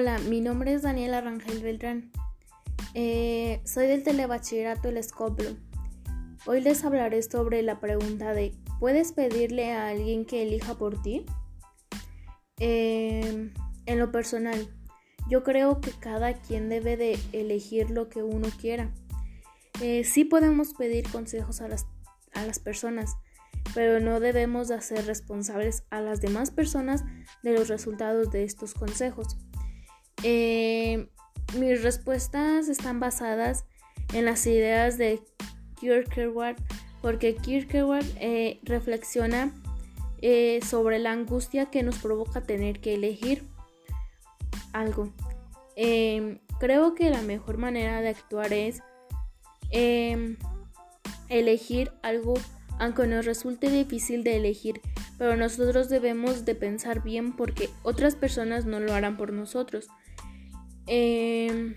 Hola, mi nombre es Daniela Rangel Beltrán. Eh, soy del Telebachillerato El Escoplo. Hoy les hablaré sobre la pregunta de ¿puedes pedirle a alguien que elija por ti? Eh, en lo personal, yo creo que cada quien debe de elegir lo que uno quiera. Eh, sí podemos pedir consejos a las, a las personas, pero no debemos de hacer responsables a las demás personas de los resultados de estos consejos. Eh, mis respuestas están basadas en las ideas de Kierkegaard, porque Kierkegaard eh, reflexiona eh, sobre la angustia que nos provoca tener que elegir algo. Em, creo que la mejor manera de actuar es em, elegir algo aunque nos resulte difícil de elegir, pero nosotros debemos de pensar bien porque otras personas no lo harán por nosotros. Em,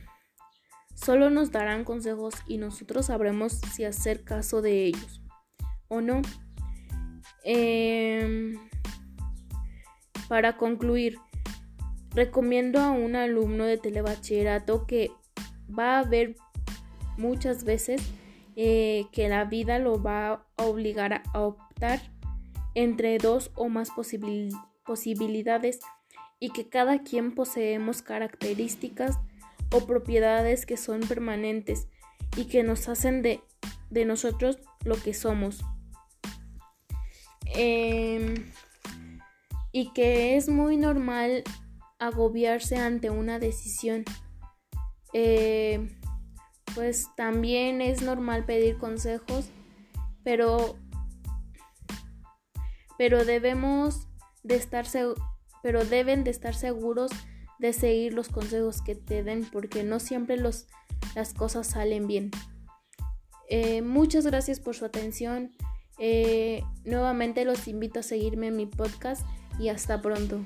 solo nos darán consejos y nosotros sabremos si hacer caso de ellos o no. Em, para concluir, recomiendo a un alumno de telebachillerato que va a ver muchas veces eh, que la vida lo va a obligar a optar entre dos o más posibilidades y que cada quien poseemos características o propiedades que son permanentes y que nos hacen de, nosotros lo que somos. Em, y que es muy normal agobiarse ante una decisión. Eh, pues también es normal pedir consejos, pero, pero debemos de estar pero deben de estar seguros de seguir los consejos que te den porque no siempre los, las cosas salen bien. Eh, muchas gracias por su atención. Eh, nuevamente los invito a seguirme en mi podcast y hasta pronto.